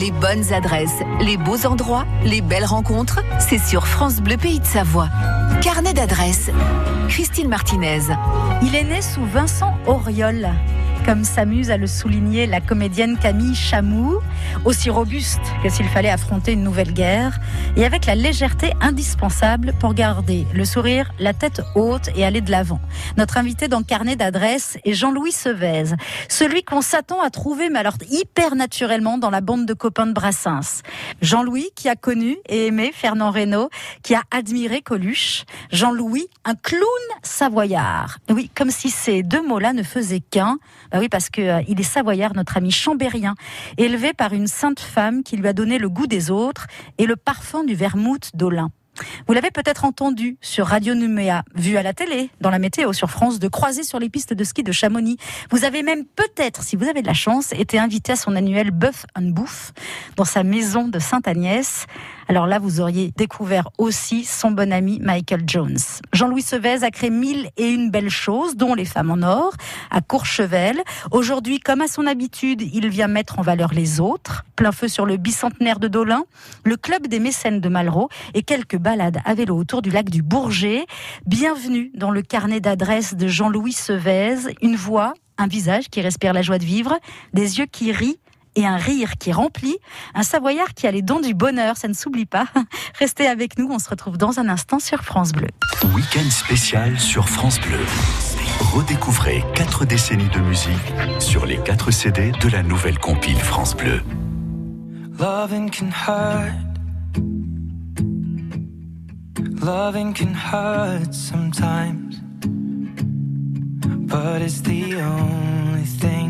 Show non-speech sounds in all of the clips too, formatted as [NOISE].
Les bonnes adresses, les beaux endroits, les belles rencontres, c'est sur France Bleu Pays de Savoie. Carnet d'adresses. Christine Martinez. Il est né sous Vincent Auriol comme s'amuse à le souligner la comédienne Camille Chamou, aussi robuste que s'il fallait affronter une nouvelle guerre, et avec la légèreté indispensable pour garder le sourire, la tête haute et aller de l'avant. Notre invité dans carnet d'adresse est Jean-Louis Sevez, celui qu'on s'attend à trouver, mais alors hyper naturellement, dans la bande de copains de Brassens. Jean-Louis qui a connu et aimé Fernand Reynaud, qui a admiré Coluche. Jean-Louis, un clown savoyard. Oui, comme si ces deux mots-là ne faisaient qu'un. Bah oui, parce que euh, il est savoyard, notre ami chambérien, élevé par une sainte femme qui lui a donné le goût des autres et le parfum du vermouth d'Olin. Vous l'avez peut-être entendu sur Radio Numéa, vu à la télé, dans la météo sur France, de croiser sur les pistes de ski de Chamonix. Vous avez même peut-être, si vous avez de la chance, été invité à son annuel Bœuf and Bouffe dans sa maison de Sainte-Agnès. Alors là, vous auriez découvert aussi son bon ami Michael Jones. Jean-Louis Sevez a créé mille et une belles choses, dont les femmes en or, à Courchevel. Aujourd'hui, comme à son habitude, il vient mettre en valeur les autres. Plein feu sur le bicentenaire de Dolin, le club des mécènes de Malraux et quelques balades à vélo autour du lac du Bourget. Bienvenue dans le carnet d'adresses de Jean-Louis Sevez. Une voix, un visage qui respire la joie de vivre, des yeux qui rient et un rire qui remplit, un Savoyard qui a les dons du bonheur, ça ne s'oublie pas. [LAUGHS] Restez avec nous, on se retrouve dans un instant sur France Bleu. Week-end spécial sur France Bleu. Redécouvrez quatre décennies de musique sur les quatre CD de la nouvelle compile France Bleu. Loving can hurt. Loving can hurt sometimes. But it's the only thing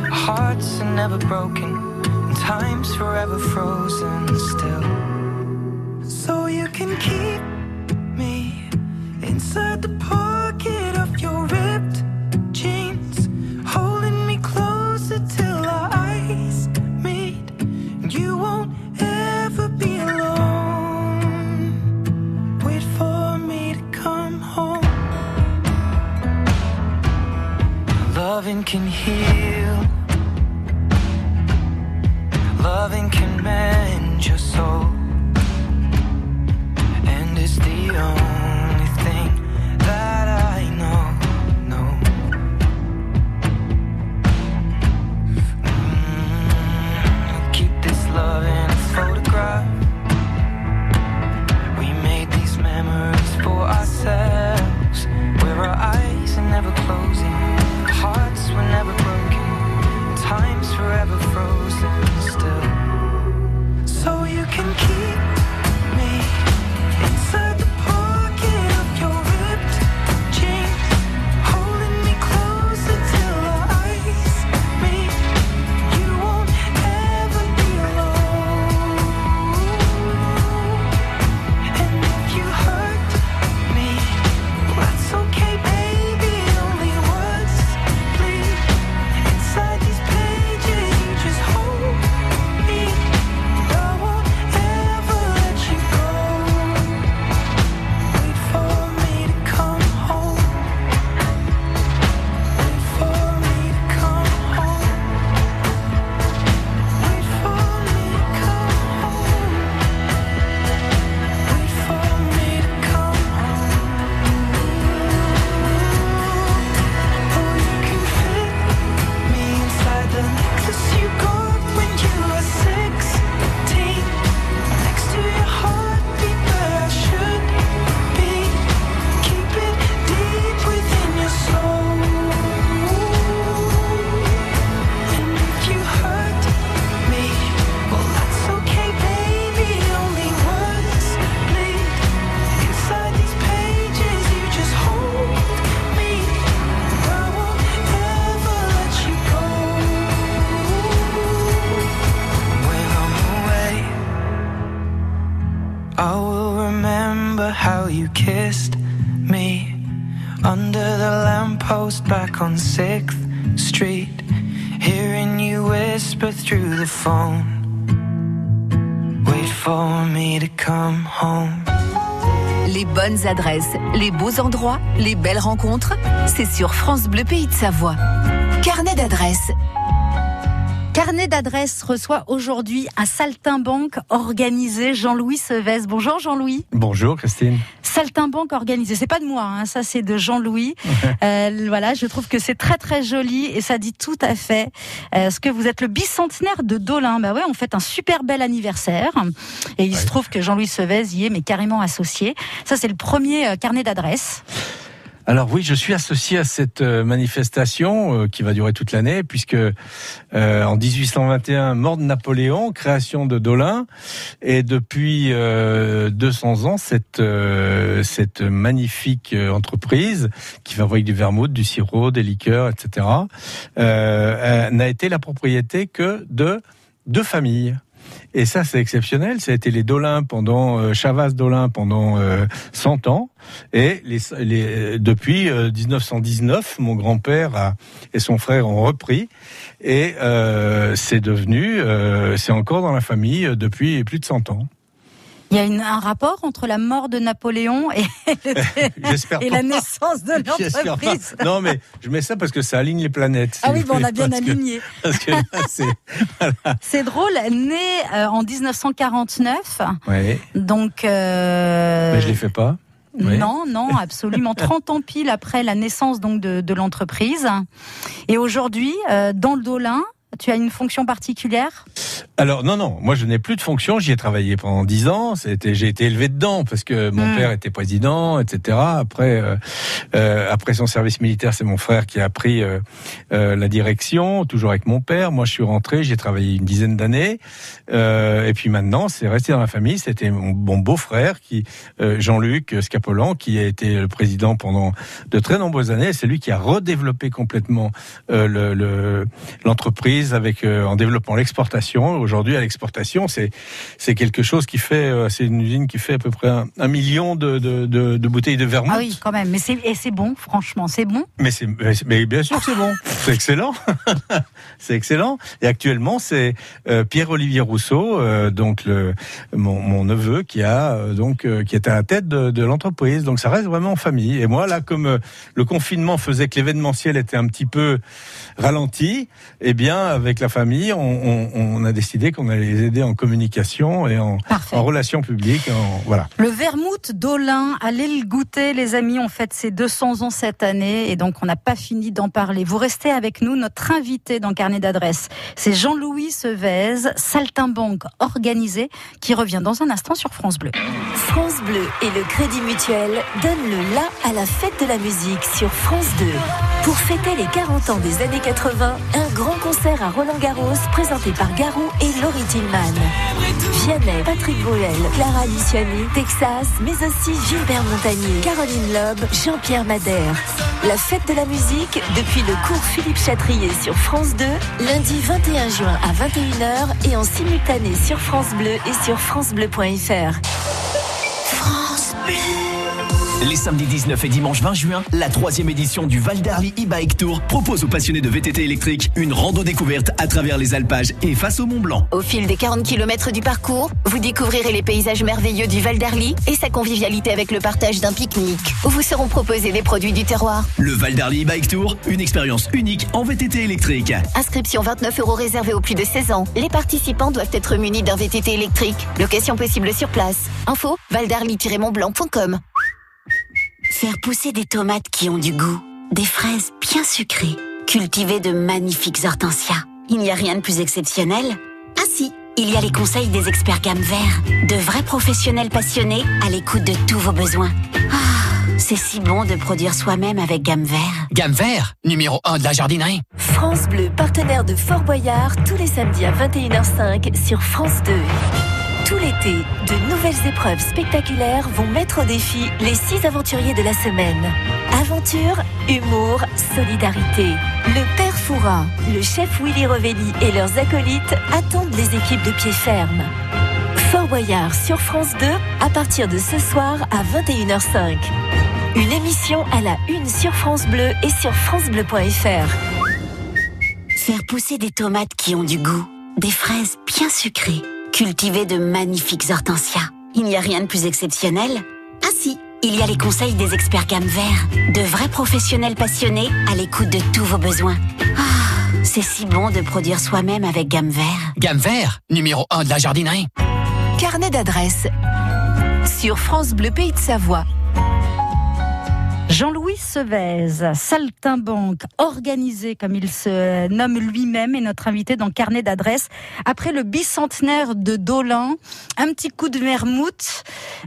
hearts are never broken, and time's forever frozen still. So you can keep me inside the pocket of your ripped jeans, holding me closer till our eyes meet. You won't ever be alone. Wait for me to come home. Loving can heal through the phone. Wait for me to come home. Les bonnes adresses, les beaux endroits, les belles rencontres, c'est sur France Bleu Pays de Savoie. Carnet d'adresses. Carnet d'adresses reçoit aujourd'hui un saltimbanque organisé Jean-Louis Sevez. Bonjour Jean-Louis. Bonjour Christine. Saltimbanque organisé, c'est pas de moi, hein, ça c'est de Jean-Louis. euh, voilà, je trouve que c'est très très joli et ça dit tout à fait euh, ce que vous êtes le bicentenaire de Dolin. Bah ouais, on fait un super bel anniversaire et il Ouais. se trouve que Jean-Louis Sevez y est mais carrément associé. Ça c'est le premier euh, carnet d'adresses. Alors oui, je suis associé à cette euh, manifestation euh, qui va durer toute l'année puisque euh, en 1821, mort de Napoléon, création de Dolin et depuis euh, 200 ans, cette cette magnifique entreprise qui fabrique du vermouth, du sirop, des liqueurs, etc. n'a été la propriété que de deux familles. Et ça, c'est exceptionnel. Ça a été les Dolins pendant euh, Dolin pendant euh, 100 ans. Et depuis euh, 1919, mon grand-père et son frère ont repris. Et euh, c'est devenu, euh, c'est encore dans la famille euh, depuis plus de 100 ans. Il y a une- un rapport entre la mort de Napoléon et, [LAUGHS] [LAUGHS] la naissance de l'entreprise. Non, mais je mets ça parce que ça aligne les planètes. Ah oui, bon, on a bien parce que- aligné. [LAUGHS] parce que là, c'est- drôle, né euh, en 1949, Ouais, donc... euh, mais je les fais pas. oui. Non, non, absolument. 30 ans pile après la naissance donc de, de l'entreprise. Et aujourd'hui, euh, dans le Dolin, tu as une fonction particulière? Alors non non, moi je n'ai plus de fonction. J'y ai travaillé pendant dix ans. C'était, j'ai été élevé dedans parce que mon Mm. père était président, etc. Après, euh, euh, après son service militaire, c'est mon frère qui a pris euh, la direction, toujours avec mon père. Moi, je suis rentré, j'ai travaillé une dizaine d'années, et puis maintenant, c'est resté dans la famille. C'était mon, mon beau-frère qui, Jean-Luc Scapolan, qui a été le président pendant de très nombreuses années. C'est lui qui a redéveloppé complètement euh, le- le, avec euh, en développant l'exportation. Aujourd'hui, à l'exportation, c'est c'est quelque chose qui fait, euh, c'est une usine qui fait à peu près un, un million de, de, de, de bouteilles de vermouth. Ah oui, quand même. Mais c'est et c'est bon, franchement, c'est bon? Mais c'est, mais bien sûr c'est bon, [LAUGHS] c'est excellent, [LAUGHS] c'est excellent. Et actuellement, c'est euh, Pierre-Olivier Rousseau, donc le mon, mon neveu, qui a donc qui est à la tête de, de l'entreprise. Donc ça reste vraiment en famille. Et moi là, comme le confinement faisait que l'événementiel était un petit peu ralenti, eh bien avec la famille, on, on, on a décidé qu'on allait les aider en communication et en, relations publiques. En, voilà. Le vermouth d'Olin, allez le goûter, les amis. On fête ses 200 ans cette année et donc on n'a pas fini d'en parler. Vous restez avec nous. Notre invité dans Carnet d'adresse, c'est Jean-Louis Sevez, saltimbanque organisé, qui revient dans un instant sur France Bleu. France Bleu et le Crédit Mutuel donnent le la à la fête de la musique sur France 2. Pour fêter les 40 ans des années 80, un grand concert à Roland-Garros présenté par Garou et Laurie Tillman. Vianney, Patrick Bruel, Clara Luciani, Texas, mais aussi Gilbert Montagnier, Caroline Loeb, Jean-Pierre Madère. La fête de la musique depuis le cours Philippe Chatrier sur France 2, lundi 21 juin à 21h et en simultané sur France Bleu et sur francebleu.fr. France Bleu. Les samedis 19 et dimanche 20 juin, la troisième édition du Val d'Arly e-Bike Tour propose aux passionnés de VTT électrique une rando découverte à travers les alpages et face au Mont Blanc. Au fil des 40 km du parcours, vous découvrirez les paysages merveilleux du Val d'Arly et sa convivialité avec le partage d'un pique-nique, où vous seront proposés des produits du terroir. Le Val d'Arly e-Bike Tour, une expérience unique en VTT électrique. Inscription 29 euros réservée aux plus de 16 ans. Les participants doivent être munis d'un VTT électrique. Location possible sur place. Info valdarly-montblanc.com Faire pousser des tomates qui ont du goût, des fraises bien sucrées, cultiver de magnifiques hortensias. Il n'y a rien de plus exceptionnel? Ah si, il y a les conseils des experts gamme vert, de vrais professionnels passionnés à l'écoute de tous vos besoins. Ah, c'est si bon de produire soi-même avec gamme vert. Gamme vert, numéro 1 de la jardinerie. France Bleu, partenaire de Fort Boyard, tous les samedis à 21h05 sur France 2. Tout l'été, de nouvelles épreuves spectaculaires vont mettre au défi les six aventuriers de la semaine. Aventure, humour, solidarité. Le Père Fouras, le chef Willy Revelli et leurs acolytes attendent les équipes de pied ferme. Fort Boyard sur France 2 à partir de ce soir à 21h05. Une émission à la une sur France Bleu et sur francebleu.fr. Faire pousser des tomates qui ont du goût, des fraises bien sucrées, cultiver de magnifiques hortensias. Il n'y a rien de plus exceptionnel Ah si, il y a les conseils des experts gamme vert, de vrais professionnels passionnés à l'écoute de tous vos besoins. Ah, c'est si bon de produire soi-même avec gamme vert. Gamme vert, numéro 1 de la jardinerie. Carnet d'adresses sur France Bleu Pays de Savoie. Jean-Louis Sevez, saltimbanque, organisé comme il se nomme lui-même, est notre invité dans Carnet d'adresses. Après le bicentenaire de Dolin, un petit coup de vermouth.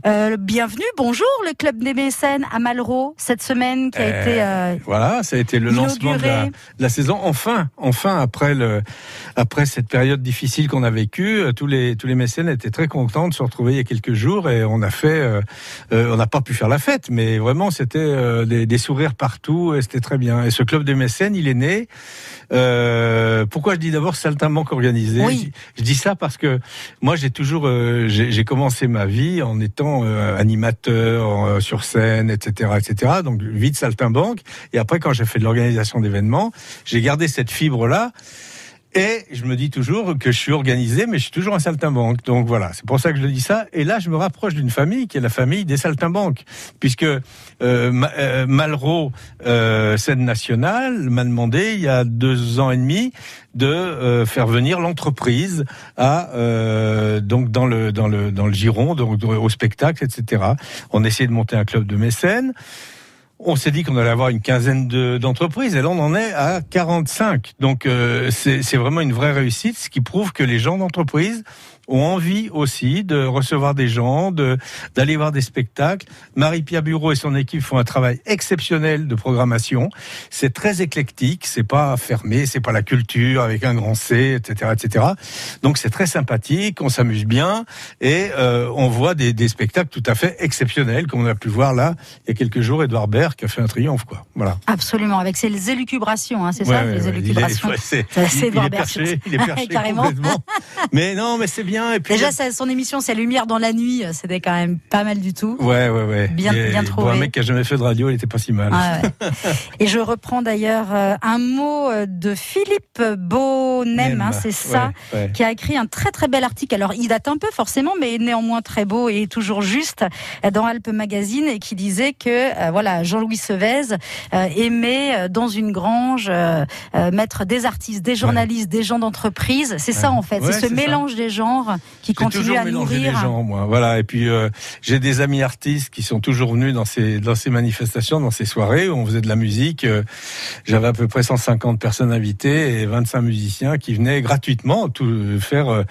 Euh, bienvenue, bonjour le club des mécènes à Malraux cette semaine qui a Euh, été euh, Voilà, ça a été le lancement de la, inauguré. de la saison. Enfin, enfin après le, après cette période difficile qu'on a vécue, euh, tous les tous les mécènes étaient très contents de se retrouver il y a quelques jours et on a fait, on n'a pas pu faire la fête, mais vraiment c'était euh, des, des sourires partout et c'était très bien. Et ce club des mécènes, il est né. Euh, pourquoi je dis d'abord saltimbanque organisé? Oui. je, je dis ça parce que moi j'ai toujours, euh, j'ai commencé ma vie en étant animateur sur scène, etc., etc. Donc vie de saltimbanque. Et après, quand j'ai fait de l'organisation d'événements, j'ai gardé cette fibre-là. Et je me dis toujours que je suis organisé, mais je suis toujours un saltimbanque. Donc voilà, c'est pour ça que je dis ça. Et là, je me rapproche d'une famille qui est la famille des saltimbanques, puisque euh, euh, Malraux, euh, scène nationale, m'a demandé il y a deux ans et demi de euh, faire venir l'entreprise à euh, donc dans le dans le dans le giron, donc au spectacle, etc. On essayait de monter un club de mécènes. On s'est dit qu'on allait avoir une quinzaine de- d'entreprises et là on en est à 45. Donc euh, c'est vraiment une vraie réussite, ce qui prouve que les gens d'entreprise ont envie aussi de recevoir des gens, de d'aller voir des spectacles. Marie-Pierre Bureau et son équipe font un travail exceptionnel de programmation. C'est très éclectique, c'est pas fermé, c'est pas la culture avec un grand C, etc., etc. Donc c'est très sympathique, on s'amuse bien et euh, on voit des, des spectacles tout à fait exceptionnels, comme on a pu voir là il y a quelques jours, Edouard Baird qui a fait un triomphe, quoi. Voilà. absolument avec ses élucubrations, hein, c'est Ouais, ça, ouais, les ouais. Il est- élucubrations. il, il est Baird, perché, il est perché [LAUGHS] Carrément. complètement. Mais non, mais c'est bien. Et puis Déjà, ça- son émission, c'est Lumière dans la nuit, c'était quand même pas mal du tout. Ouais, ouais, ouais. Bien- Et bien Pour un trouvé. mec qui a jamais fait de radio, il était pas si mal. Ah ouais. [LAUGHS] Et je reprends d'ailleurs euh, un mot euh, de Philippe Bonem, hein, c'est ça, Ouais, ouais. qui a écrit un très très bel article. Alors il date un peu forcément, mais néanmoins très beau et toujours juste euh, dans Alpes Magazine et qui disait que euh, voilà Jean-Louis Sevez euh, aimait euh, dans une grange euh, euh, mettre des artistes, des journalistes, des gens d'entreprise. C'est ça en fait, c'est ce ça. mélange des genres qui continue à nourrir. les gens, moi. Voilà. Et puis euh, j'ai des amis artistes qui sont toujours venus dans ces dans ces manifestations, dans ces soirées où on faisait de la musique. Euh, J'avais à peu près 150 personnes invitées et 25 musiciens qui venaient gratuitement tout faire. euh,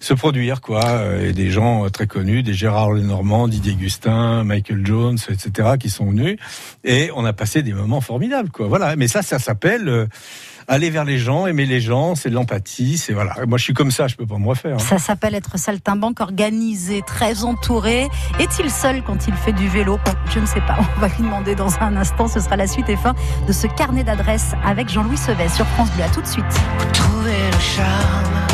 se produire quoi et des gens très connus des Gérard Lenormand Didier Gustin Michael Jones etc qui sont venus et on a passé des moments formidables quoi voilà mais ça ça s'appelle aller vers les gens aimer les gens c'est de l'empathie c'est voilà moi je suis comme ça je peux pas me refaire hein. Ça s'appelle être saltimbanque, organisé, très entouré. Est-il seul quand il fait du vélo? Je ne sais pas. On va lui demander dans un instant. Ce sera la suite et fin de ce carnet d'adresses avec Jean-Louis Sevet sur France Bleu. À tout de suite. Trouver le charme,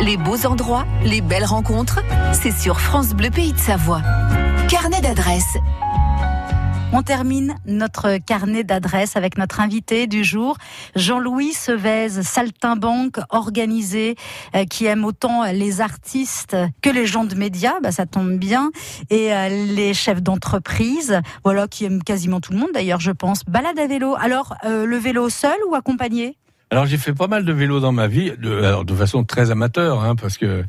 les beaux endroits, les belles rencontres, c'est sur France Bleu Pays de Savoie. Carnet d'adresses. On termine notre carnet d'adresses avec notre invité du jour, Jean-Louis Sevez, saltimbanque organisé, euh, qui aime autant les artistes que les gens de médias, bah, ça tombe bien, et euh, les chefs d'entreprise, voilà, qui aiment quasiment tout le monde d'ailleurs, je pense. Balade à vélo. Alors, euh, le vélo seul ou accompagné? Alors j'ai fait pas mal de vélo dans ma vie, de, alors, de façon très amateur, hein, parce que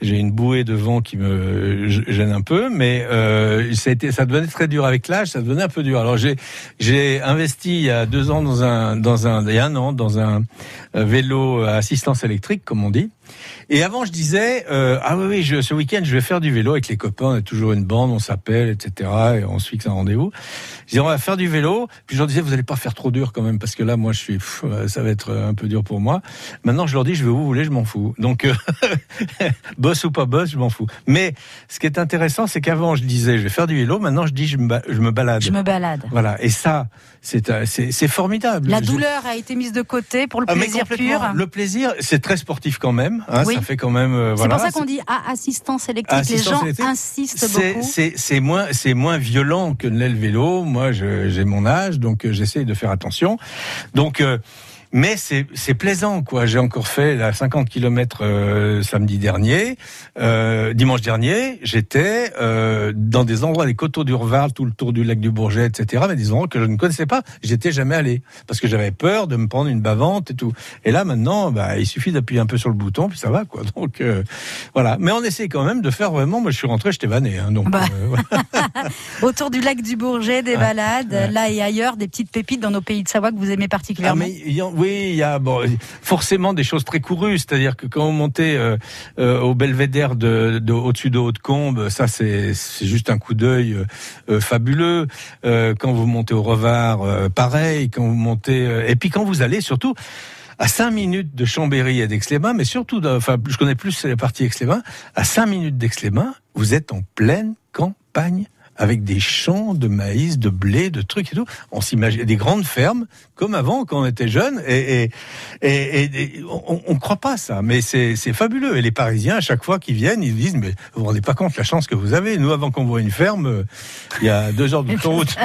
j'ai une bouée de vent qui me gêne un peu, mais euh, ça, a été, ça devenait très dur avec l'âge, ça devenait un peu dur. Alors j'ai j'ai investi il y a deux ans dans un dans un il y a un an dans un vélo à assistance électrique, comme on dit. Et avant, je disais, euh, ah oui, oui, je, ce week-end, je vais faire du vélo avec les copains. On a toujours une bande, on s'appelle, etc. Et on se fixe un rendez-vous. Je disais, on va faire du vélo. Puis je leur disais, vous allez pas faire trop dur quand même, parce que là, moi, je suis, pff, ça va être un peu dur pour moi. Maintenant, je leur dis, je vais où vous voulez, je m'en fous. Donc, euh, [LAUGHS] boss ou pas boss, je m'en fous. Mais ce qui est intéressant, c'est qu'avant, je disais, je vais faire du vélo. Maintenant, je dis, je me, je me balade. Je me balade. Voilà. Et ça, c'est euh, c'est formidable. La douleur a été mise de côté pour le ah, plaisir pur. Le plaisir, c'est très sportif quand même. Hein, Oui. Ça fait quand même. euh, C'est voilà. pour ça qu'on dit à assistance électrique. Assistance les gens électrique, insistent C'est- beaucoup. C'est moins c'est moins violent que ne l'est le vélo. Moi, j'ai mon âge, donc euh, j'essaye de faire attention. Donc euh, mais c'est c'est plaisant quoi. J'ai encore fait la 50 km samedi dernier, euh, dimanche dernier. J'étais euh, dans des endroits des coteaux d'Urval, tout le tour du lac du Bourget, etc. Mais des endroits que je ne connaissais pas. J'étais jamais allé parce que j'avais peur de me prendre une bavante et tout. Et là maintenant, bah, il suffit d'appuyer un peu sur le bouton puis ça va quoi. [LAUGHS] Donc euh, voilà. Mais on essaie quand même de faire vraiment. Moi, je suis rentré, j'étais vanné. Hein, donc Bah. euh. [LAUGHS] Autour du lac du Bourget, des Ouais. balades, Ouais. là et ailleurs, des petites pépites dans nos pays de Savoie que vous aimez Ah, particulièrement. mais il y a- oui, il y a forcément des choses très courues, c'est-à-dire que quand on montait euh, euh, au belvédère de, de au-dessus de Haute-Combe, ça c'est juste un coup d'œil euh, fabuleux. Quand vous montez au Revard, pareil. Quand vous montez et puis quand vous allez surtout à 5 minutes de Chambéry et d'Aix-les-Bains, mais surtout, enfin, je connais plus la partie Aix-les-Bains. À 5 minutes d'Aix-les-Bains, vous êtes en pleine campagne avec des champs de maïs, de blé, de trucs et tout. On s'imagine des grandes fermes comme avant quand on était jeune et, et, et, et- et on, on croit pas ça, mais c'est fabuleux. Et les Parisiens à chaque fois qu'ils viennent, ils disent mais vous vous rendez pas compte la chance que vous avez. Nous avant qu'on voit une ferme, euh, il y a deux heures d'autoroute.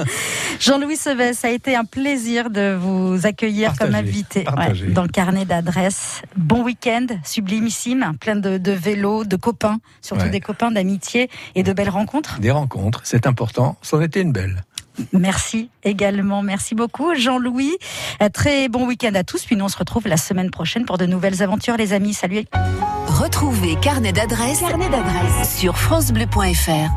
[LAUGHS] Jean-Louis Seves, ça a été un plaisir de vous accueillir comme invité ouais, dans le carnet d'adresses. Bon week-end, sublimissime, plein de, de vélos, de copains, surtout Ouais. des copains d'amitié et de belles rencontres. Des rencontres, c'est important. C'en était une belle. Merci également, merci beaucoup Jean-Louis. Euh, Très bon week-end à tous, puis nous on se retrouve la semaine prochaine pour de nouvelles aventures les amis. Salut Retrouvez Carnet d'adresses sur francebleu.fr.